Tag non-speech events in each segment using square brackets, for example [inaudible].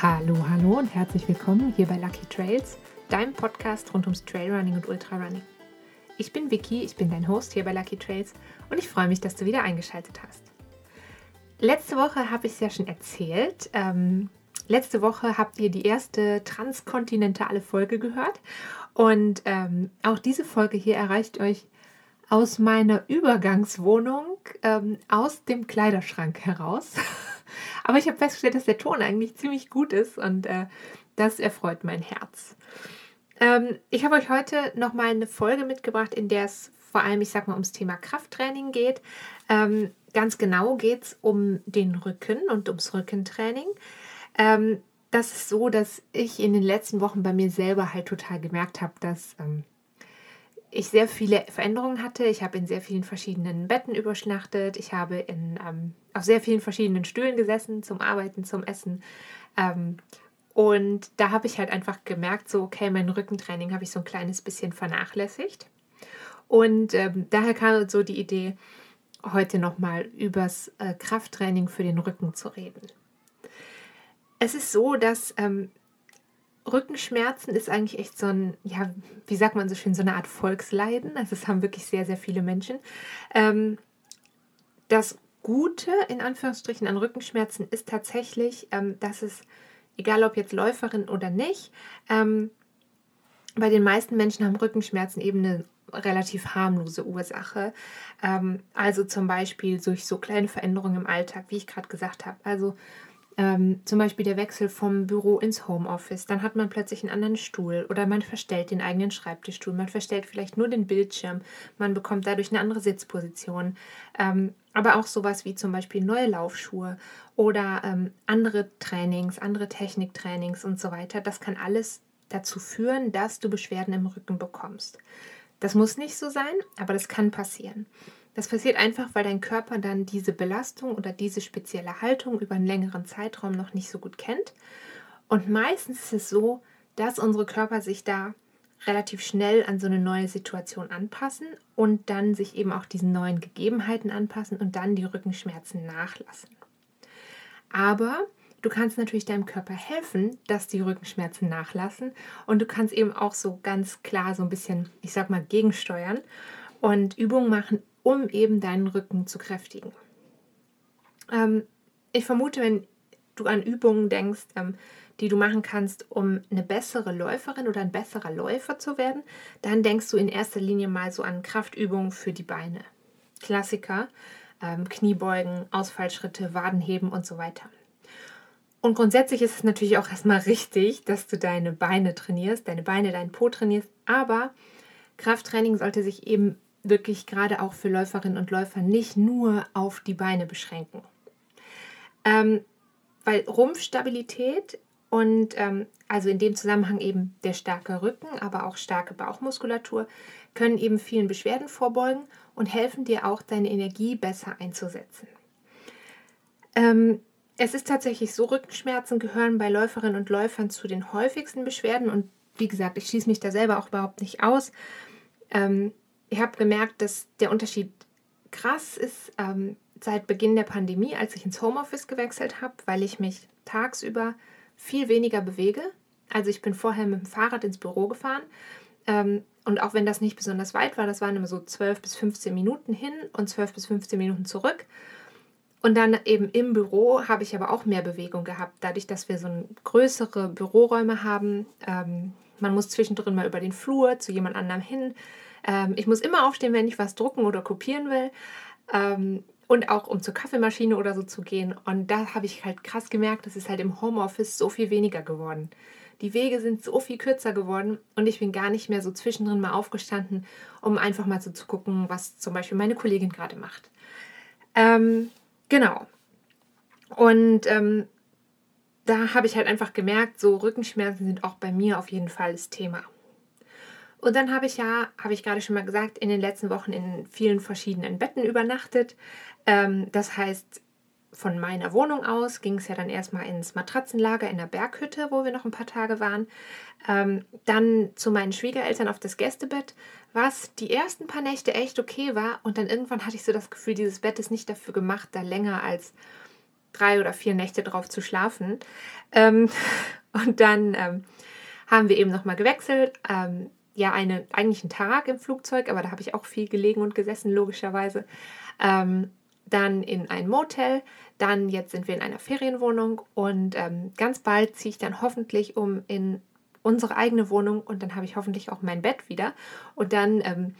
Hallo, hallo und herzlich willkommen hier bei Lucky Trails, deinem Podcast rund ums Trailrunning und Ultrarunning. Ich bin Vicky, ich bin dein Host hier bei Lucky Trails und ich freue mich, dass du wieder eingeschaltet hast. Letzte Woche habe ich es ja schon erzählt. Ähm, letzte Woche habt ihr die erste transkontinentale Folge gehört und ähm, auch diese Folge hier erreicht euch aus meiner Übergangswohnung ähm, aus dem Kleiderschrank heraus. [laughs] Aber ich habe festgestellt, dass der Ton eigentlich ziemlich gut ist und äh, das erfreut mein Herz. Ähm, ich habe euch heute noch mal eine Folge mitgebracht, in der es vor allem, ich sag mal, ums Thema Krafttraining geht. Ähm, ganz genau geht es um den Rücken und ums Rückentraining. Ähm, das ist so, dass ich in den letzten Wochen bei mir selber halt total gemerkt habe, dass ähm, ich sehr viele Veränderungen hatte. Ich habe in sehr vielen verschiedenen Betten überschnachtet. Ich habe in, ähm, auf sehr vielen verschiedenen Stühlen gesessen, zum Arbeiten, zum Essen. Ähm, und da habe ich halt einfach gemerkt, so, okay, mein Rückentraining habe ich so ein kleines bisschen vernachlässigt. Und ähm, daher kam so die Idee, heute nochmal übers äh, Krafttraining für den Rücken zu reden. Es ist so, dass ähm, Rückenschmerzen ist eigentlich echt so ein, ja, wie sagt man so schön, so eine Art Volksleiden. Also es haben wirklich sehr, sehr viele Menschen. Ähm, das Gute in Anführungsstrichen an Rückenschmerzen ist tatsächlich, ähm, dass es, egal ob jetzt Läuferin oder nicht, ähm, bei den meisten Menschen haben Rückenschmerzen eben eine relativ harmlose Ursache. Ähm, also zum Beispiel durch so kleine Veränderungen im Alltag, wie ich gerade gesagt habe. Also ähm, zum Beispiel der Wechsel vom Büro ins Homeoffice, dann hat man plötzlich einen anderen Stuhl oder man verstellt den eigenen Schreibtischstuhl, man verstellt vielleicht nur den Bildschirm, man bekommt dadurch eine andere Sitzposition. Ähm, aber auch sowas wie zum Beispiel neue Laufschuhe oder ähm, andere Trainings, andere Techniktrainings und so weiter. Das kann alles dazu führen, dass du Beschwerden im Rücken bekommst. Das muss nicht so sein, aber das kann passieren. Das passiert einfach, weil dein Körper dann diese Belastung oder diese spezielle Haltung über einen längeren Zeitraum noch nicht so gut kennt. Und meistens ist es so, dass unsere Körper sich da relativ schnell an so eine neue Situation anpassen und dann sich eben auch diesen neuen Gegebenheiten anpassen und dann die Rückenschmerzen nachlassen. Aber du kannst natürlich deinem Körper helfen, dass die Rückenschmerzen nachlassen und du kannst eben auch so ganz klar so ein bisschen, ich sag mal, gegensteuern und Übungen machen, um eben deinen Rücken zu kräftigen. Ähm, ich vermute, wenn du an Übungen denkst, ähm, die du machen kannst, um eine bessere Läuferin oder ein besserer Läufer zu werden, dann denkst du in erster Linie mal so an Kraftübungen für die Beine. Klassiker, ähm, Kniebeugen, Ausfallschritte, Wadenheben und so weiter. Und grundsätzlich ist es natürlich auch erstmal richtig, dass du deine Beine trainierst, deine Beine, deinen Po trainierst, aber Krafttraining sollte sich eben wirklich gerade auch für Läuferinnen und Läufer nicht nur auf die Beine beschränken. Ähm, weil Rumpfstabilität und ähm, also in dem Zusammenhang eben der starke Rücken, aber auch starke Bauchmuskulatur können eben vielen Beschwerden vorbeugen und helfen dir auch deine Energie besser einzusetzen. Ähm, es ist tatsächlich so, Rückenschmerzen gehören bei Läuferinnen und Läufern zu den häufigsten Beschwerden und wie gesagt, ich schließe mich da selber auch überhaupt nicht aus. Ähm, ich habe gemerkt, dass der Unterschied krass ist ähm, seit Beginn der Pandemie, als ich ins Homeoffice gewechselt habe, weil ich mich tagsüber viel weniger bewege. Also ich bin vorher mit dem Fahrrad ins Büro gefahren. Ähm, und auch wenn das nicht besonders weit war, das waren immer so 12 bis 15 Minuten hin und 12 bis 15 Minuten zurück. Und dann eben im Büro habe ich aber auch mehr Bewegung gehabt, dadurch, dass wir so größere Büroräume haben. Ähm, man muss zwischendrin mal über den Flur zu jemand anderem hin. Ähm, ich muss immer aufstehen, wenn ich was drucken oder kopieren will. Ähm, und auch um zur Kaffeemaschine oder so zu gehen. Und da habe ich halt krass gemerkt, das ist halt im Homeoffice so viel weniger geworden. Die Wege sind so viel kürzer geworden und ich bin gar nicht mehr so zwischendrin mal aufgestanden, um einfach mal so zu gucken, was zum Beispiel meine Kollegin gerade macht. Ähm, genau. Und ähm, da habe ich halt einfach gemerkt, so Rückenschmerzen sind auch bei mir auf jeden Fall das Thema. Und dann habe ich ja, habe ich gerade schon mal gesagt, in den letzten Wochen in vielen verschiedenen Betten übernachtet. Ähm, das heißt, von meiner Wohnung aus ging es ja dann erstmal ins Matratzenlager in der Berghütte, wo wir noch ein paar Tage waren. Ähm, dann zu meinen Schwiegereltern auf das Gästebett, was die ersten paar Nächte echt okay war. Und dann irgendwann hatte ich so das Gefühl, dieses Bett ist nicht dafür gemacht, da länger als drei oder vier Nächte drauf zu schlafen. Ähm, [laughs] und dann ähm, haben wir eben nochmal gewechselt. Ähm, ja, eine, eigentlich einen Tag im Flugzeug, aber da habe ich auch viel gelegen und gesessen, logischerweise. Ähm, dann in ein Motel, dann jetzt sind wir in einer Ferienwohnung und ähm, ganz bald ziehe ich dann hoffentlich um in unsere eigene Wohnung und dann habe ich hoffentlich auch mein Bett wieder und dann ähm,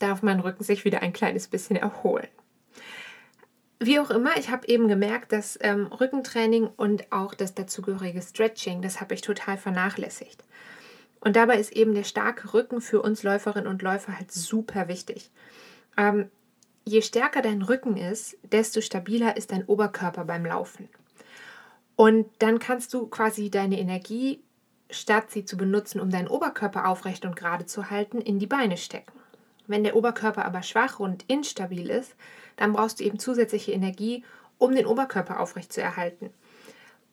darf mein Rücken sich wieder ein kleines bisschen erholen. Wie auch immer, ich habe eben gemerkt, dass ähm, Rückentraining und auch das dazugehörige Stretching, das habe ich total vernachlässigt. Und dabei ist eben der starke Rücken für uns Läuferinnen und Läufer halt super wichtig. Ähm, je stärker dein Rücken ist, desto stabiler ist dein Oberkörper beim Laufen. Und dann kannst du quasi deine Energie, statt sie zu benutzen, um deinen Oberkörper aufrecht und gerade zu halten, in die Beine stecken. Wenn der Oberkörper aber schwach und instabil ist, dann brauchst du eben zusätzliche Energie, um den Oberkörper aufrecht zu erhalten.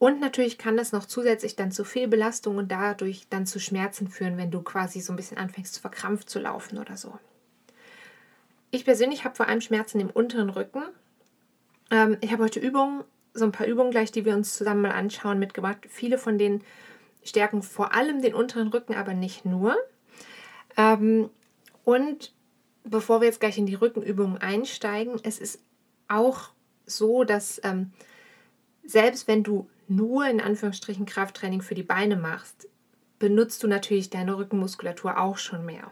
Und natürlich kann das noch zusätzlich dann zu Fehlbelastung und dadurch dann zu Schmerzen führen, wenn du quasi so ein bisschen anfängst, verkrampft zu laufen oder so. Ich persönlich habe vor allem Schmerzen im unteren Rücken. Ähm, ich habe heute Übungen, so ein paar Übungen gleich, die wir uns zusammen mal anschauen, mitgebracht. Viele von denen stärken vor allem den unteren Rücken, aber nicht nur. Ähm, und bevor wir jetzt gleich in die Rückenübungen einsteigen, es ist auch so, dass ähm, selbst wenn du nur in Anführungsstrichen Krafttraining für die Beine machst, benutzt du natürlich deine Rückenmuskulatur auch schon mehr.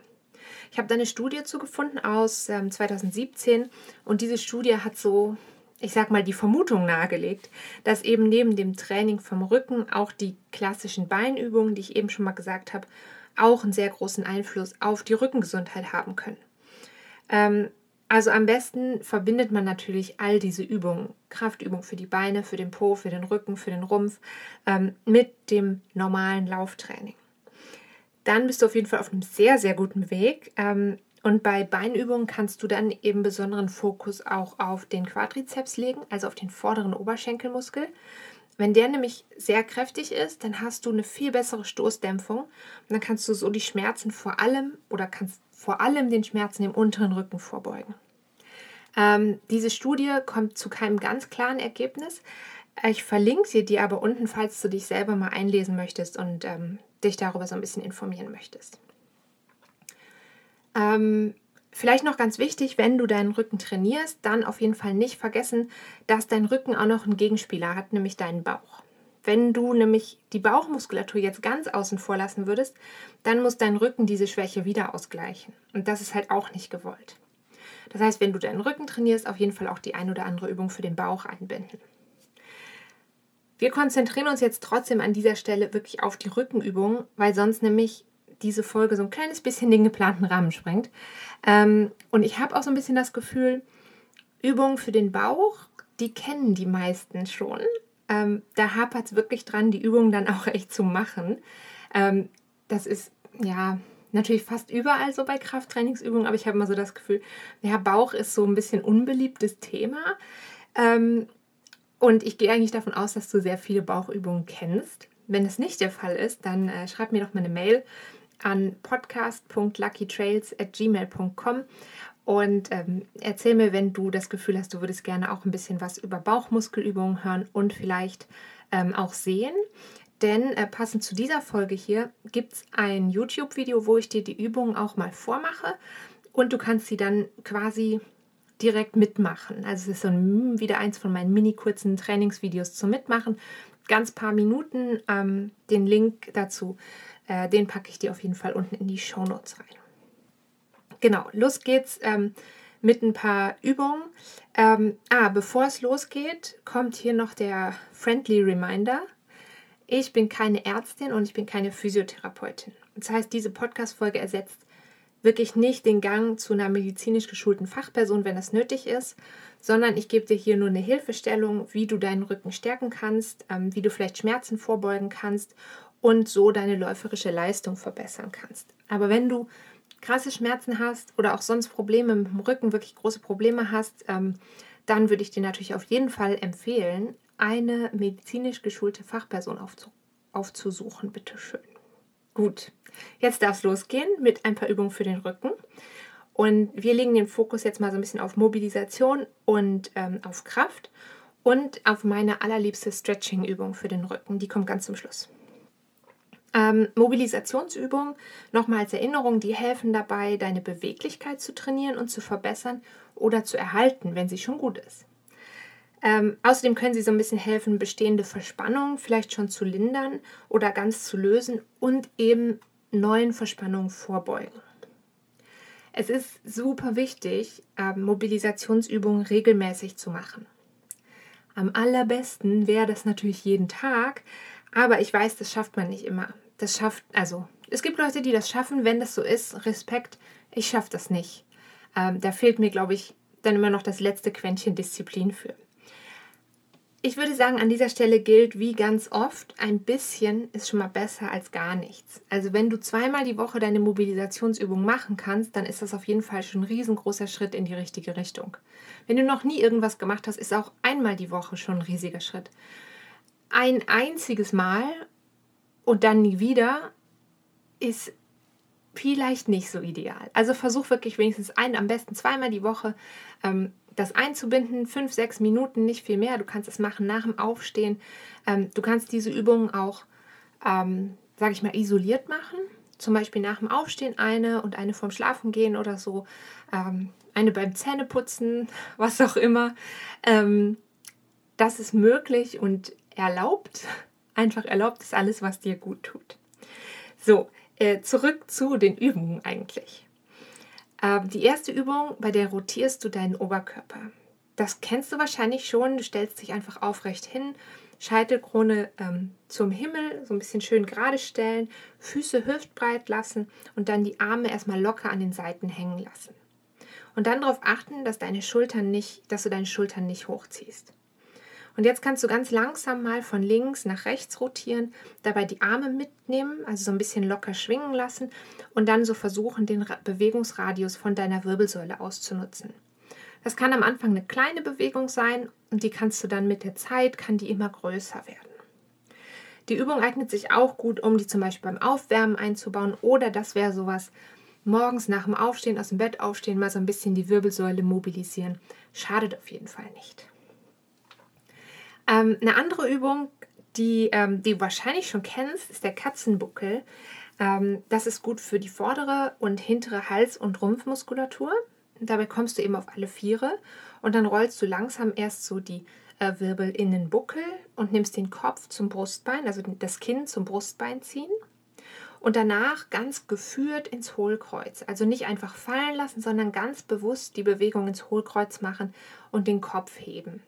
Ich habe da eine Studie zu gefunden aus ähm, 2017 und diese Studie hat so, ich sag mal, die Vermutung nahegelegt, dass eben neben dem Training vom Rücken auch die klassischen Beinübungen, die ich eben schon mal gesagt habe, auch einen sehr großen Einfluss auf die Rückengesundheit haben können. Ähm, also am besten verbindet man natürlich all diese Übungen, Kraftübungen für die Beine, für den Po, für den Rücken, für den Rumpf, ähm, mit dem normalen Lauftraining dann bist du auf jeden Fall auf einem sehr, sehr guten Weg. Ähm, und bei Beinübungen kannst du dann eben besonderen Fokus auch auf den Quadrizeps legen, also auf den vorderen Oberschenkelmuskel. Wenn der nämlich sehr kräftig ist, dann hast du eine viel bessere Stoßdämpfung und dann kannst du so die Schmerzen vor allem oder kannst vor allem den Schmerzen im unteren Rücken vorbeugen. Ähm, diese Studie kommt zu keinem ganz klaren Ergebnis. Ich verlinke sie dir aber unten, falls du dich selber mal einlesen möchtest und ähm, dich darüber so ein bisschen informieren möchtest. Ähm, vielleicht noch ganz wichtig, wenn du deinen Rücken trainierst, dann auf jeden Fall nicht vergessen, dass dein Rücken auch noch einen Gegenspieler hat, nämlich deinen Bauch. Wenn du nämlich die Bauchmuskulatur jetzt ganz außen vor lassen würdest, dann muss dein Rücken diese Schwäche wieder ausgleichen. Und das ist halt auch nicht gewollt. Das heißt, wenn du deinen Rücken trainierst, auf jeden Fall auch die ein oder andere Übung für den Bauch einbinden. Wir konzentrieren uns jetzt trotzdem an dieser Stelle wirklich auf die Rückenübungen, weil sonst nämlich diese Folge so ein kleines bisschen den geplanten Rahmen sprengt. Ähm, und ich habe auch so ein bisschen das Gefühl, Übungen für den Bauch, die kennen die meisten schon. Ähm, da hapert es wirklich dran, die Übungen dann auch echt zu machen. Ähm, das ist ja natürlich fast überall so bei Krafttrainingsübungen, aber ich habe immer so das Gefühl, ja, Bauch ist so ein bisschen unbeliebtes Thema. Ähm, und ich gehe eigentlich davon aus, dass du sehr viele Bauchübungen kennst. Wenn es nicht der Fall ist, dann äh, schreib mir doch mal eine Mail an podcast.luckytrails.gmail.com und ähm, erzähl mir, wenn du das Gefühl hast, du würdest gerne auch ein bisschen was über Bauchmuskelübungen hören und vielleicht ähm, auch sehen. Denn äh, passend zu dieser Folge hier gibt es ein YouTube-Video, wo ich dir die Übungen auch mal vormache und du kannst sie dann quasi direkt mitmachen. Also es ist so ein, wieder eins von meinen mini kurzen Trainingsvideos zum Mitmachen. Ganz paar Minuten. Ähm, den Link dazu, äh, den packe ich dir auf jeden Fall unten in die Show Notes rein. Genau, los geht's ähm, mit ein paar Übungen. Ähm, ah, bevor es losgeht, kommt hier noch der Friendly Reminder. Ich bin keine Ärztin und ich bin keine Physiotherapeutin. Das heißt, diese Podcast-Folge ersetzt wirklich nicht den Gang zu einer medizinisch geschulten Fachperson, wenn es nötig ist, sondern ich gebe dir hier nur eine Hilfestellung, wie du deinen Rücken stärken kannst, ähm, wie du vielleicht Schmerzen vorbeugen kannst und so deine läuferische Leistung verbessern kannst. Aber wenn du krasse Schmerzen hast oder auch sonst Probleme mit dem Rücken, wirklich große Probleme hast, ähm, dann würde ich dir natürlich auf jeden Fall empfehlen, eine medizinisch geschulte Fachperson aufzusuchen. Bitte schön. Gut, jetzt darf es losgehen mit ein paar Übungen für den Rücken. Und wir legen den Fokus jetzt mal so ein bisschen auf Mobilisation und ähm, auf Kraft. Und auf meine allerliebste Stretching-Übung für den Rücken. Die kommt ganz zum Schluss. Ähm, Mobilisationsübungen, nochmal als Erinnerung, die helfen dabei, deine Beweglichkeit zu trainieren und zu verbessern oder zu erhalten, wenn sie schon gut ist. Ähm, außerdem können sie so ein bisschen helfen, bestehende Verspannungen vielleicht schon zu lindern oder ganz zu lösen und eben neuen Verspannungen vorbeugen. Es ist super wichtig, ähm, Mobilisationsübungen regelmäßig zu machen. Am allerbesten wäre das natürlich jeden Tag, aber ich weiß, das schafft man nicht immer. Das schafft, also es gibt Leute, die das schaffen, wenn das so ist. Respekt, ich schaffe das nicht. Ähm, da fehlt mir, glaube ich, dann immer noch das letzte Quäntchen Disziplin für. Ich würde sagen, an dieser Stelle gilt wie ganz oft, ein bisschen ist schon mal besser als gar nichts. Also wenn du zweimal die Woche deine Mobilisationsübung machen kannst, dann ist das auf jeden Fall schon ein riesengroßer Schritt in die richtige Richtung. Wenn du noch nie irgendwas gemacht hast, ist auch einmal die Woche schon ein riesiger Schritt. Ein einziges Mal und dann nie wieder ist vielleicht nicht so ideal. Also versuch wirklich wenigstens ein, am besten zweimal die Woche ähm, das einzubinden, fünf, sechs Minuten, nicht viel mehr. Du kannst es machen nach dem Aufstehen. Ähm, du kannst diese Übungen auch, ähm, sage ich mal, isoliert machen. Zum Beispiel nach dem Aufstehen eine und eine vorm Schlafengehen oder so. Ähm, eine beim Zähneputzen, [laughs] was auch immer. Ähm, das ist möglich und erlaubt. Einfach erlaubt ist alles, was dir gut tut. So, äh, zurück zu den Übungen eigentlich. Ähm, die erste Übung, bei der rotierst du deinen Oberkörper. Das kennst du wahrscheinlich schon. Du stellst dich einfach aufrecht hin, Scheitelkrone ähm, zum Himmel, so ein bisschen schön gerade stellen, Füße hüftbreit lassen und dann die Arme erstmal locker an den Seiten hängen lassen. Und dann darauf achten, dass deine Schultern nicht, dass du deine Schultern nicht hochziehst. Und jetzt kannst du ganz langsam mal von links nach rechts rotieren, dabei die Arme mitnehmen, also so ein bisschen locker schwingen lassen und dann so versuchen, den Bewegungsradius von deiner Wirbelsäule auszunutzen. Das kann am Anfang eine kleine Bewegung sein und die kannst du dann mit der Zeit, kann die immer größer werden. Die Übung eignet sich auch gut, um die zum Beispiel beim Aufwärmen einzubauen oder das wäre sowas, morgens nach dem Aufstehen, aus dem Bett aufstehen, mal so ein bisschen die Wirbelsäule mobilisieren. Schadet auf jeden Fall nicht. Ähm, eine andere Übung, die, ähm, die du wahrscheinlich schon kennst, ist der Katzenbuckel. Ähm, das ist gut für die vordere und hintere Hals- und Rumpfmuskulatur. Dabei kommst du eben auf alle Viere und dann rollst du langsam erst so die äh, Wirbel in den Buckel und nimmst den Kopf zum Brustbein, also das Kinn zum Brustbein ziehen und danach ganz geführt ins Hohlkreuz. Also nicht einfach fallen lassen, sondern ganz bewusst die Bewegung ins Hohlkreuz machen und den Kopf heben.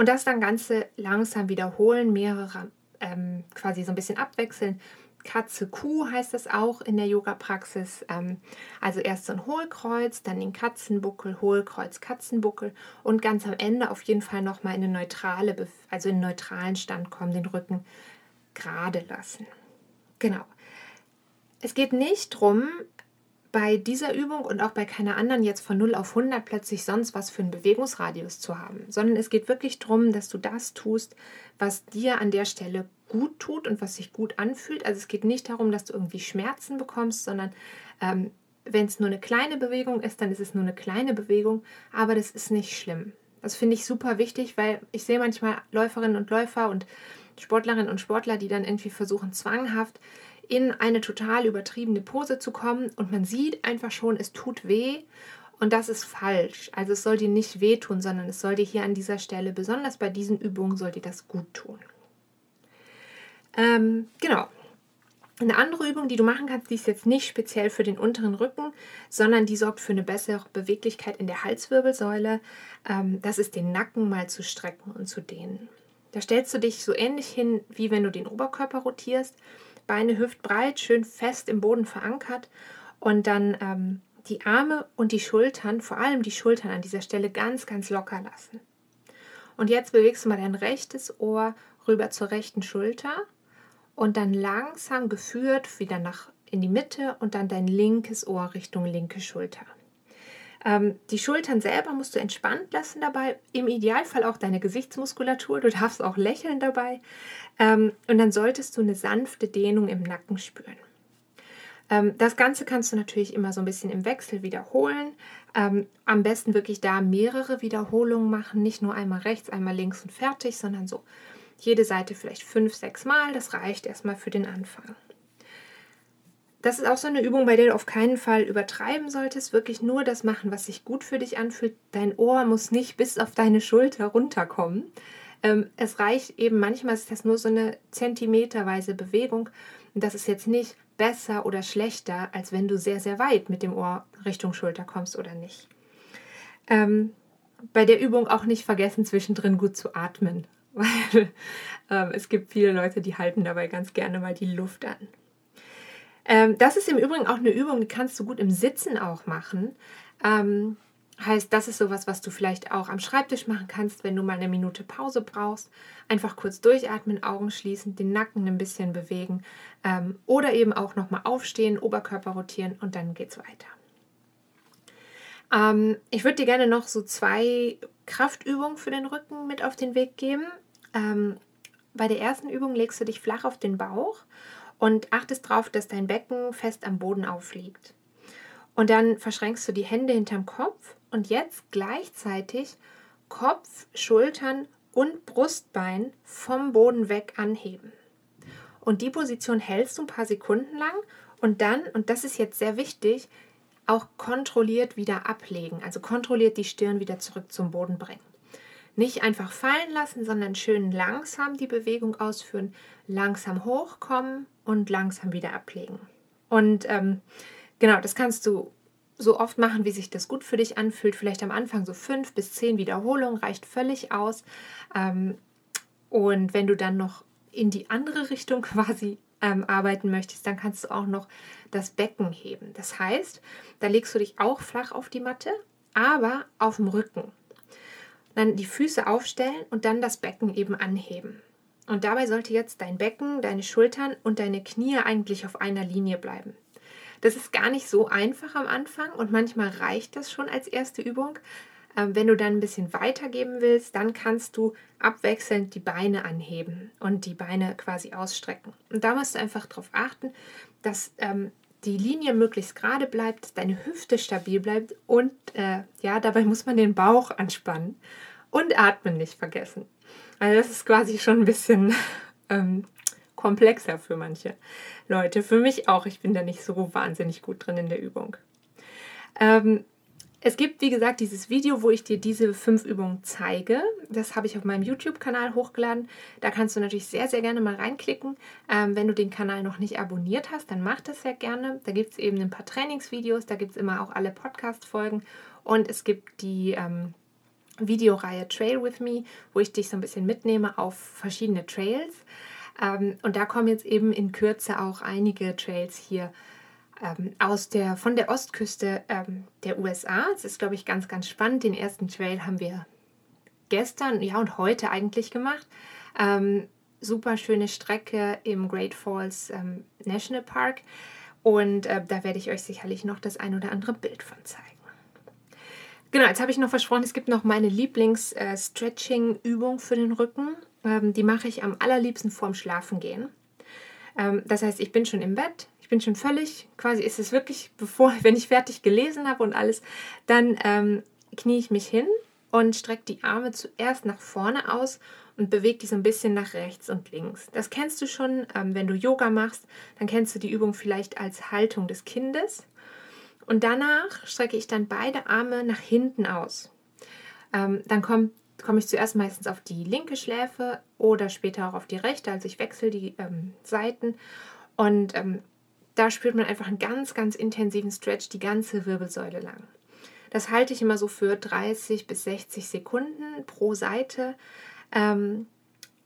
Und das dann Ganze langsam wiederholen, mehrere ähm, quasi so ein bisschen abwechseln. Katze, Kuh heißt das auch in der Yoga-Praxis. Ähm, also erst so ein Hohlkreuz, dann den Katzenbuckel, Hohlkreuz, Katzenbuckel und ganz am Ende auf jeden Fall nochmal in eine neutrale, also in einen neutralen Stand kommen, den Rücken gerade lassen. Genau. Es geht nicht darum, bei dieser Übung und auch bei keiner anderen jetzt von 0 auf 100 plötzlich sonst was für einen Bewegungsradius zu haben, sondern es geht wirklich darum, dass du das tust, was dir an der Stelle gut tut und was sich gut anfühlt. Also es geht nicht darum, dass du irgendwie Schmerzen bekommst, sondern ähm, wenn es nur eine kleine Bewegung ist, dann ist es nur eine kleine Bewegung, aber das ist nicht schlimm. Das finde ich super wichtig, weil ich sehe manchmal Läuferinnen und Läufer und Sportlerinnen und Sportler, die dann irgendwie versuchen, zwanghaft in eine total übertriebene Pose zu kommen und man sieht einfach schon, es tut weh und das ist falsch. Also es soll dir nicht wehtun, sondern es soll dir hier an dieser Stelle, besonders bei diesen Übungen, soll dir das gut tun. Ähm, genau. Eine andere Übung, die du machen kannst, die ist jetzt nicht speziell für den unteren Rücken, sondern die sorgt für eine bessere Beweglichkeit in der Halswirbelsäule. Ähm, das ist den Nacken mal zu strecken und zu dehnen. Da stellst du dich so ähnlich hin, wie wenn du den Oberkörper rotierst. Beine hüftbreit, schön fest im Boden verankert und dann ähm, die Arme und die Schultern, vor allem die Schultern an dieser Stelle ganz, ganz locker lassen. Und jetzt bewegst du mal dein rechtes Ohr rüber zur rechten Schulter und dann langsam geführt wieder nach in die Mitte und dann dein linkes Ohr Richtung linke Schulter. Ähm, die Schultern selber musst du entspannt lassen dabei, im Idealfall auch deine Gesichtsmuskulatur, du darfst auch lächeln dabei ähm, und dann solltest du eine sanfte Dehnung im Nacken spüren. Ähm, das Ganze kannst du natürlich immer so ein bisschen im Wechsel wiederholen. Ähm, am besten wirklich da mehrere Wiederholungen machen, nicht nur einmal rechts, einmal links und fertig, sondern so jede Seite vielleicht fünf, sechs Mal. Das reicht erstmal für den Anfang. Das ist auch so eine Übung, bei der du auf keinen Fall übertreiben solltest. Wirklich nur das machen, was sich gut für dich anfühlt. Dein Ohr muss nicht bis auf deine Schulter runterkommen. Ähm, es reicht eben, manchmal ist das nur so eine zentimeterweise Bewegung. Und das ist jetzt nicht besser oder schlechter, als wenn du sehr, sehr weit mit dem Ohr Richtung Schulter kommst oder nicht. Ähm, bei der Übung auch nicht vergessen, zwischendrin gut zu atmen, [laughs] weil ähm, es gibt viele Leute, die halten dabei ganz gerne mal die Luft an. Ähm, das ist im Übrigen auch eine Übung, die kannst du gut im Sitzen auch machen. Ähm, Heißt, das ist sowas, was du vielleicht auch am Schreibtisch machen kannst, wenn du mal eine Minute Pause brauchst. Einfach kurz durchatmen, Augen schließen, den Nacken ein bisschen bewegen ähm, oder eben auch nochmal aufstehen, Oberkörper rotieren und dann geht's weiter. Ähm, ich würde dir gerne noch so zwei Kraftübungen für den Rücken mit auf den Weg geben. Ähm, bei der ersten Übung legst du dich flach auf den Bauch und achtest darauf, dass dein Becken fest am Boden aufliegt. Und dann verschränkst du die Hände hinterm Kopf und jetzt gleichzeitig Kopf, Schultern und Brustbein vom Boden weg anheben. Und die Position hältst du ein paar Sekunden lang und dann, und das ist jetzt sehr wichtig, auch kontrolliert wieder ablegen. Also kontrolliert die Stirn wieder zurück zum Boden bringen. Nicht einfach fallen lassen, sondern schön langsam die Bewegung ausführen, langsam hochkommen und langsam wieder ablegen. Und ähm, genau, das kannst du so oft machen, wie sich das gut für dich anfühlt. Vielleicht am Anfang so fünf bis zehn Wiederholungen reicht völlig aus. Ähm, und wenn du dann noch in die andere Richtung [laughs] quasi ähm, arbeiten möchtest, dann kannst du auch noch das Becken heben. Das heißt, da legst du dich auch flach auf die Matte, aber auf dem Rücken. Dann die Füße aufstellen und dann das Becken eben anheben. Und dabei sollte jetzt dein Becken, deine Schultern und deine Knie eigentlich auf einer Linie bleiben. Das ist gar nicht so einfach am Anfang und manchmal reicht das schon als erste Übung. Ähm, wenn du dann ein bisschen weitergeben willst, dann kannst du abwechselnd die Beine anheben und die Beine quasi ausstrecken. Und da musst du einfach darauf achten, dass ähm, die Linie möglichst gerade bleibt, deine Hüfte stabil bleibt und äh, ja, dabei muss man den Bauch anspannen und atmen nicht vergessen. Also das ist quasi schon ein bisschen [laughs] ähm, komplexer für manche Leute. Für mich auch. Ich bin da nicht so wahnsinnig gut drin in der Übung. Ähm, es gibt, wie gesagt, dieses Video, wo ich dir diese fünf Übungen zeige. Das habe ich auf meinem YouTube-Kanal hochgeladen. Da kannst du natürlich sehr, sehr gerne mal reinklicken. Ähm, wenn du den Kanal noch nicht abonniert hast, dann mach das sehr gerne. Da gibt es eben ein paar Trainingsvideos, da gibt es immer auch alle Podcast-Folgen und es gibt die ähm, Videoreihe Trail with Me, wo ich dich so ein bisschen mitnehme auf verschiedene Trails. Ähm, und da kommen jetzt eben in Kürze auch einige Trails hier ähm, aus der, von der Ostküste ähm, der USA. Es ist, glaube ich, ganz, ganz spannend. Den ersten Trail haben wir gestern, ja und heute eigentlich gemacht. Ähm, super schöne Strecke im Great Falls ähm, National Park. Und äh, da werde ich euch sicherlich noch das ein oder andere Bild von zeigen. Genau, jetzt habe ich noch versprochen, es gibt noch meine Lieblings-Stretching-Übung äh, für den Rücken. Ähm, die mache ich am allerliebsten vorm Schlafengehen. Ähm, das heißt, ich bin schon im Bett, ich bin schon völlig, quasi ist es wirklich, bevor, [laughs] wenn ich fertig gelesen habe und alles, dann ähm, knie ich mich hin und strecke die Arme zuerst nach vorne aus und bewege die so ein bisschen nach rechts und links. Das kennst du schon, wenn du Yoga machst, dann kennst du die Übung vielleicht als Haltung des Kindes. Und danach strecke ich dann beide Arme nach hinten aus. Ähm, dann komme ich zuerst meistens auf die linke Schläfe oder später auch auf die rechte. Also ich wechsle die ähm, Seiten und ähm, da spürt man einfach einen ganz, ganz intensiven Stretch die ganze Wirbelsäule lang. Das halte ich immer so für 30 bis 60 Sekunden pro Seite ähm,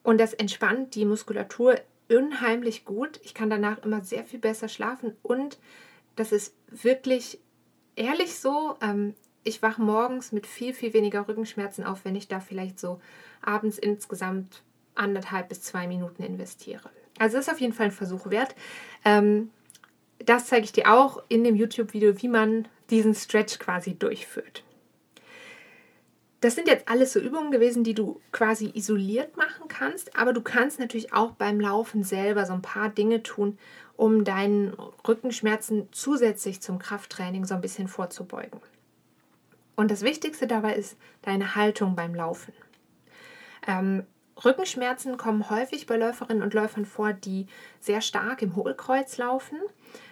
und das entspannt die Muskulatur unheimlich gut. Ich kann danach immer sehr viel besser schlafen und das ist wirklich ehrlich so. Ähm, ich wache morgens mit viel, viel weniger Rückenschmerzen auf, wenn ich da vielleicht so abends insgesamt anderthalb bis zwei Minuten investiere. Also ist auf jeden Fall ein Versuch wert. Ähm, das zeige ich dir auch in dem YouTube-Video, wie man diesen Stretch quasi durchführt. Das sind jetzt alles so Übungen gewesen, die du quasi isoliert machen kannst, aber du kannst natürlich auch beim Laufen selber so ein paar Dinge tun, um deinen Rückenschmerzen zusätzlich zum Krafttraining so ein bisschen vorzubeugen. Und das Wichtigste dabei ist deine Haltung beim Laufen. Ähm, Rückenschmerzen kommen häufig bei Läuferinnen und Läufern vor, die sehr stark im Hohlkreuz laufen.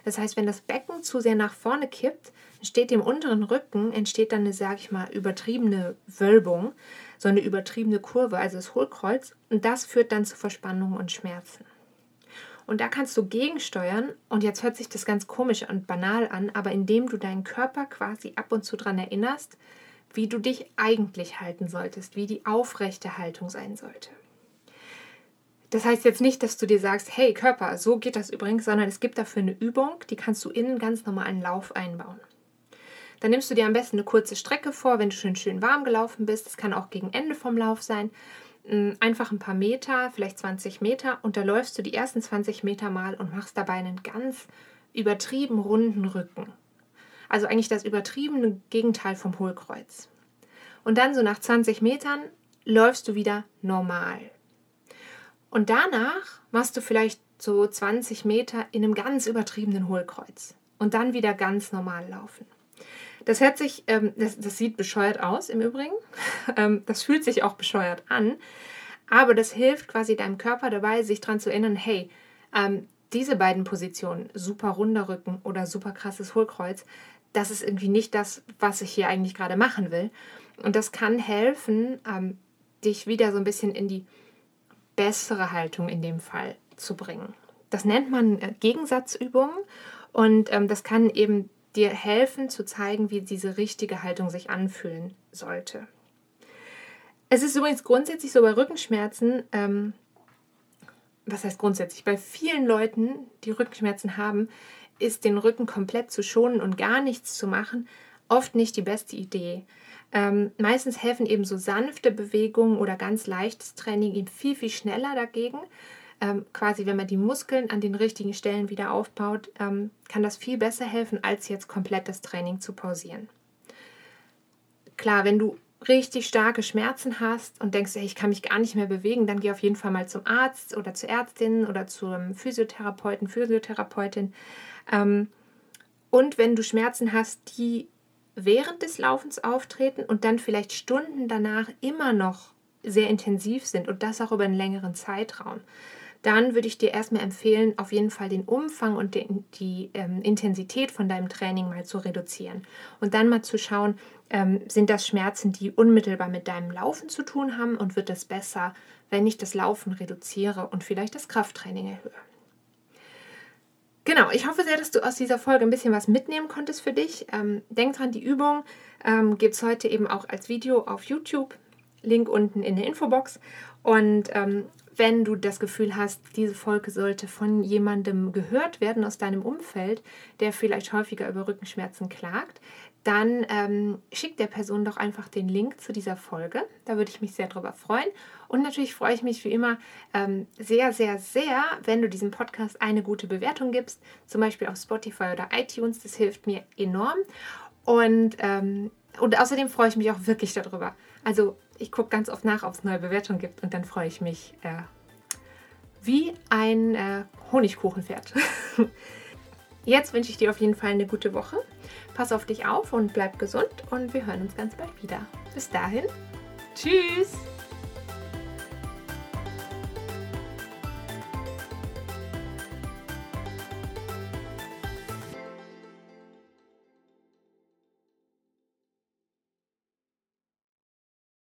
Das heißt, wenn das Becken zu sehr nach vorne kippt, entsteht im unteren Rücken, entsteht dann eine, sage ich mal, übertriebene Wölbung, so eine übertriebene Kurve, also das Hohlkreuz. Und das führt dann zu Verspannungen und Schmerzen. Und da kannst du gegensteuern. Und jetzt hört sich das ganz komisch und banal an, aber indem du deinen Körper quasi ab und zu daran erinnerst, wie du dich eigentlich halten solltest, wie die aufrechte Haltung sein sollte. Das heißt jetzt nicht, dass du dir sagst, hey Körper, so geht das übrigens, sondern es gibt dafür eine Übung, die kannst du innen ganz normal einen Lauf einbauen. Dann nimmst du dir am besten eine kurze Strecke vor, wenn du schon schön warm gelaufen bist. Das kann auch gegen Ende vom Lauf sein. Mm, einfach ein paar Meter, vielleicht 20 Meter und da läufst du die ersten 20 Meter mal und machst dabei einen ganz übertrieben runden Rücken. Also eigentlich das übertriebene Gegenteil vom Hohlkreuz. Und dann so nach 20 Metern läufst du wieder normal. Und danach machst du vielleicht so 20 Meter in einem ganz übertriebenen Hohlkreuz. Und dann wieder ganz normal laufen. Das hört sich, ähm, das, das, sieht bescheuert aus im Übrigen. [laughs] ähm, das fühlt sich auch bescheuert an. Aber das hilft quasi deinem Körper dabei, sich daran zu erinnern, hey, ähm, diese beiden Positionen, super runder Rücken oder super krasses Hohlkreuz, das ist irgendwie nicht das, was ich hier eigentlich gerade machen will. Und das kann helfen, ähm, dich wieder so ein bisschen in die bessere Haltung in dem Fall zu bringen. Das nennt man äh, Gegensatzübungen und ähm, das kann eben dir helfen zu zeigen, wie diese richtige Haltung sich anfühlen sollte. Es ist übrigens grundsätzlich so bei Rückenschmerzen, ähm, was heißt grundsätzlich, bei vielen Leuten, die Rückenschmerzen haben, ist den Rücken komplett zu schonen und gar nichts zu machen, oft nicht die beste Idee. Ähm, meistens helfen eben so sanfte Bewegungen oder ganz leichtes Training eben viel, viel schneller dagegen. Ähm, quasi, wenn man die Muskeln an den richtigen Stellen wieder aufbaut, ähm, kann das viel besser helfen, als jetzt komplett das Training zu pausieren. Klar, wenn du richtig starke Schmerzen hast und denkst, ey, ich kann mich gar nicht mehr bewegen, dann geh auf jeden Fall mal zum Arzt oder zur Ärztin oder zum Physiotherapeuten, Physiotherapeutin. Ähm, und wenn du Schmerzen hast, die während des Laufens auftreten und dann vielleicht Stunden danach immer noch sehr intensiv sind und das auch über einen längeren Zeitraum, dann würde ich dir erstmal empfehlen, auf jeden Fall den Umfang und den, die ähm, Intensität von deinem Training mal zu reduzieren. Und dann mal zu schauen, ähm, sind das Schmerzen, die unmittelbar mit deinem Laufen zu tun haben und wird es besser, wenn ich das Laufen reduziere und vielleicht das Krafttraining erhöhe. Genau, ich hoffe sehr, dass du aus dieser Folge ein bisschen was mitnehmen konntest für dich. Ähm, denk dran, die Übung ähm, gibt es heute eben auch als Video auf YouTube. Link unten in der Infobox. Und ähm, wenn du das Gefühl hast, diese Folge sollte von jemandem gehört werden aus deinem Umfeld, der vielleicht häufiger über Rückenschmerzen klagt, dann ähm, schick der Person doch einfach den Link zu dieser Folge. Da würde ich mich sehr drüber freuen. Und natürlich freue ich mich wie immer ähm, sehr, sehr, sehr, wenn du diesem Podcast eine gute Bewertung gibst, zum Beispiel auf Spotify oder iTunes. Das hilft mir enorm. Und, ähm, und außerdem freue ich mich auch wirklich darüber. Also ich gucke ganz oft nach, ob es neue Bewertungen gibt und dann freue ich mich äh, wie ein äh, Honigkuchenpferd. [laughs] Jetzt wünsche ich dir auf jeden Fall eine gute Woche. Pass auf dich auf und bleib gesund und wir hören uns ganz bald wieder. Bis dahin, tschüss!